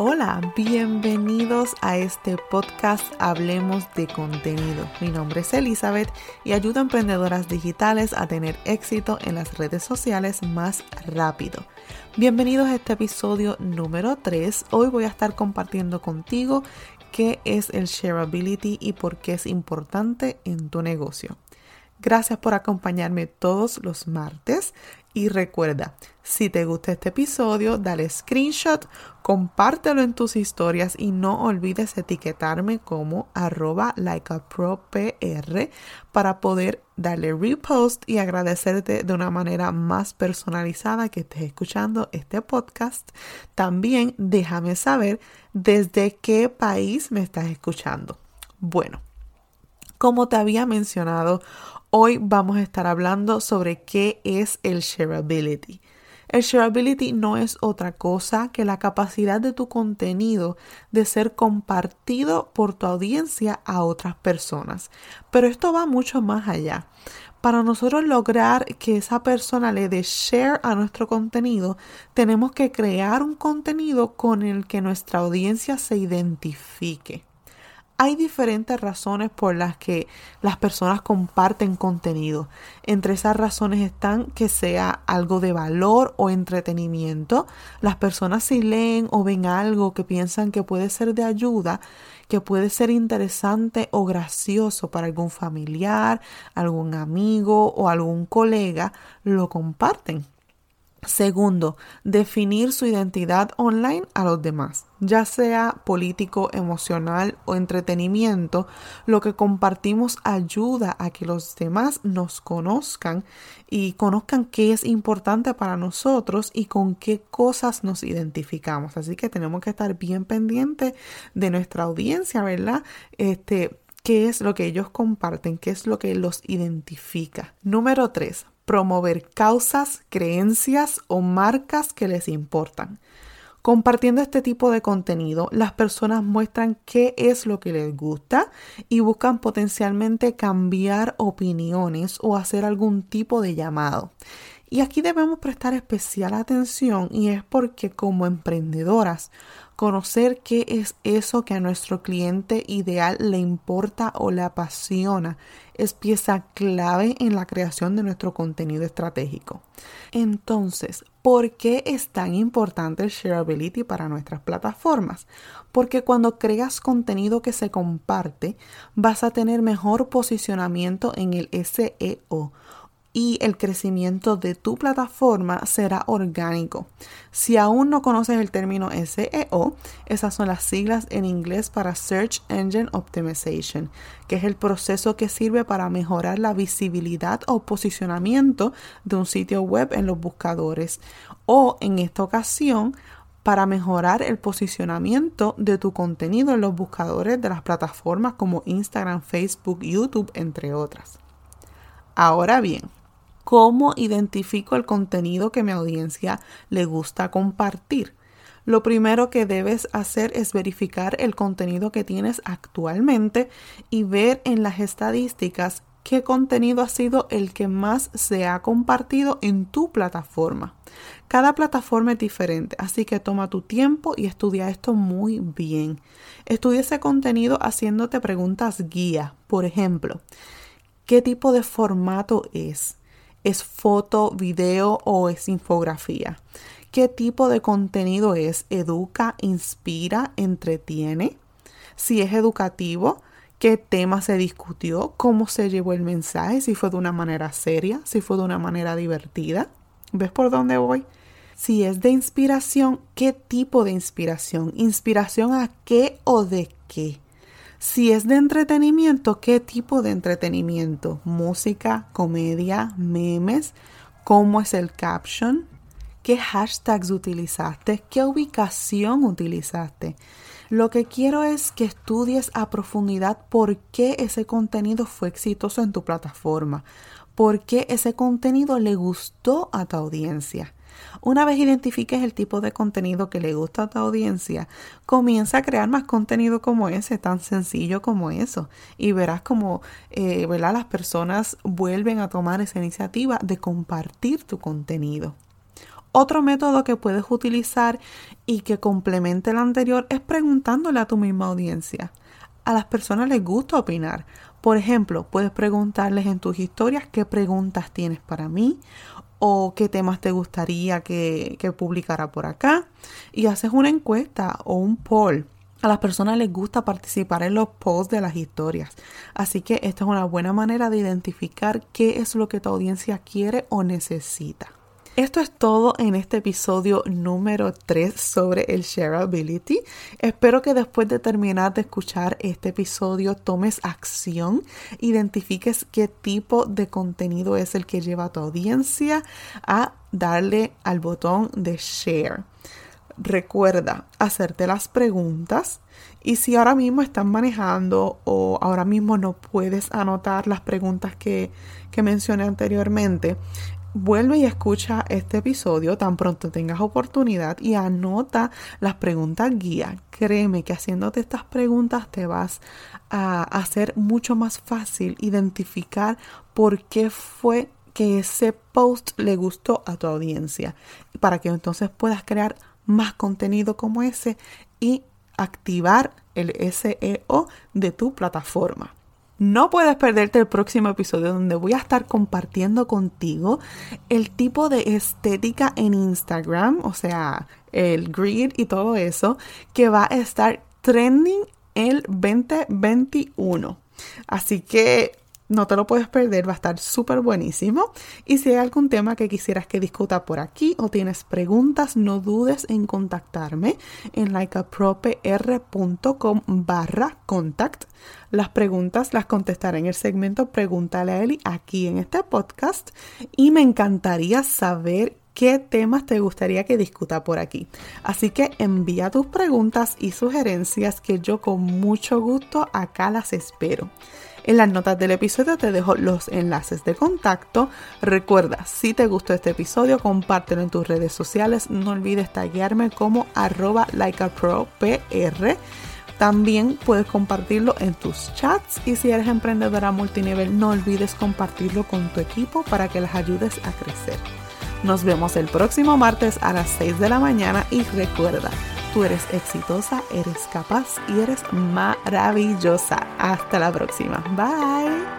Hola, bienvenidos a este podcast Hablemos de contenido. Mi nombre es Elizabeth y ayudo a emprendedoras digitales a tener éxito en las redes sociales más rápido. Bienvenidos a este episodio número 3. Hoy voy a estar compartiendo contigo qué es el shareability y por qué es importante en tu negocio. Gracias por acompañarme todos los martes y recuerda, si te gusta este episodio, dale screenshot, compártelo en tus historias y no olvides etiquetarme como arroba likeapropr para poder darle repost y agradecerte de una manera más personalizada que estés escuchando este podcast. También déjame saber desde qué país me estás escuchando. Bueno, como te había mencionado, Hoy vamos a estar hablando sobre qué es el shareability. El shareability no es otra cosa que la capacidad de tu contenido de ser compartido por tu audiencia a otras personas. Pero esto va mucho más allá. Para nosotros lograr que esa persona le dé share a nuestro contenido, tenemos que crear un contenido con el que nuestra audiencia se identifique. Hay diferentes razones por las que las personas comparten contenido. Entre esas razones están que sea algo de valor o entretenimiento. Las personas si leen o ven algo que piensan que puede ser de ayuda, que puede ser interesante o gracioso para algún familiar, algún amigo o algún colega, lo comparten. Segundo, definir su identidad online a los demás, ya sea político, emocional o entretenimiento. Lo que compartimos ayuda a que los demás nos conozcan y conozcan qué es importante para nosotros y con qué cosas nos identificamos. Así que tenemos que estar bien pendientes de nuestra audiencia, ¿verdad? Este, qué es lo que ellos comparten, qué es lo que los identifica. Número tres, promover causas, creencias o marcas que les importan. Compartiendo este tipo de contenido, las personas muestran qué es lo que les gusta y buscan potencialmente cambiar opiniones o hacer algún tipo de llamado. Y aquí debemos prestar especial atención y es porque como emprendedoras, conocer qué es eso que a nuestro cliente ideal le importa o le apasiona es pieza clave en la creación de nuestro contenido estratégico. Entonces, ¿por qué es tan importante el shareability para nuestras plataformas? Porque cuando creas contenido que se comparte, vas a tener mejor posicionamiento en el SEO y el crecimiento de tu plataforma será orgánico. Si aún no conoces el término SEO, esas son las siglas en inglés para Search Engine Optimization, que es el proceso que sirve para mejorar la visibilidad o posicionamiento de un sitio web en los buscadores o en esta ocasión para mejorar el posicionamiento de tu contenido en los buscadores de las plataformas como Instagram, Facebook, YouTube, entre otras. Ahora bien, ¿Cómo identifico el contenido que mi audiencia le gusta compartir? Lo primero que debes hacer es verificar el contenido que tienes actualmente y ver en las estadísticas qué contenido ha sido el que más se ha compartido en tu plataforma. Cada plataforma es diferente, así que toma tu tiempo y estudia esto muy bien. Estudia ese contenido haciéndote preguntas guía. Por ejemplo, ¿qué tipo de formato es? ¿Es foto, video o es infografía? ¿Qué tipo de contenido es? ¿Educa, inspira, entretiene? Si es educativo, ¿qué tema se discutió? ¿Cómo se llevó el mensaje? Si fue de una manera seria, si fue de una manera divertida. ¿Ves por dónde voy? Si es de inspiración, ¿qué tipo de inspiración? ¿Inspiración a qué o de qué? Si es de entretenimiento, ¿qué tipo de entretenimiento? Música, comedia, memes, cómo es el caption, qué hashtags utilizaste, qué ubicación utilizaste. Lo que quiero es que estudies a profundidad por qué ese contenido fue exitoso en tu plataforma, por qué ese contenido le gustó a tu audiencia. Una vez identifiques el tipo de contenido que le gusta a tu audiencia, comienza a crear más contenido como ese, tan sencillo como eso. Y verás como eh, las personas vuelven a tomar esa iniciativa de compartir tu contenido. Otro método que puedes utilizar y que complemente el anterior es preguntándole a tu misma audiencia. A las personas les gusta opinar. Por ejemplo, puedes preguntarles en tus historias qué preguntas tienes para mí o qué temas te gustaría que, que publicara por acá y haces una encuesta o un poll. A las personas les gusta participar en los posts de las historias, así que esta es una buena manera de identificar qué es lo que tu audiencia quiere o necesita. Esto es todo en este episodio número 3 sobre el shareability. Espero que después de terminar de escuchar este episodio tomes acción, identifiques qué tipo de contenido es el que lleva a tu audiencia a darle al botón de share. Recuerda hacerte las preguntas y si ahora mismo estás manejando o ahora mismo no puedes anotar las preguntas que, que mencioné anteriormente, Vuelve y escucha este episodio tan pronto tengas oportunidad y anota las preguntas guía. Créeme que haciéndote estas preguntas te vas a hacer mucho más fácil identificar por qué fue que ese post le gustó a tu audiencia para que entonces puedas crear más contenido como ese y activar el SEO de tu plataforma. No puedes perderte el próximo episodio donde voy a estar compartiendo contigo el tipo de estética en Instagram, o sea, el grid y todo eso, que va a estar trending el 2021. Así que no te lo puedes perder, va a estar súper buenísimo. Y si hay algún tema que quisieras que discuta por aquí o tienes preguntas, no dudes en contactarme en likeapropr.com barra contact. Las preguntas las contestaré en el segmento Pregúntale a Eli aquí en este podcast y me encantaría saber qué temas te gustaría que discuta por aquí. Así que envía tus preguntas y sugerencias que yo con mucho gusto acá las espero. En las notas del episodio te dejo los enlaces de contacto. Recuerda, si te gustó este episodio, compártelo en tus redes sociales. No olvides taguearme como arroba likeapropr. También puedes compartirlo en tus chats y si eres emprendedora multinivel no olvides compartirlo con tu equipo para que las ayudes a crecer. Nos vemos el próximo martes a las 6 de la mañana y recuerda, Tú eres exitosa, eres capaz y eres maravillosa. Hasta la próxima. Bye.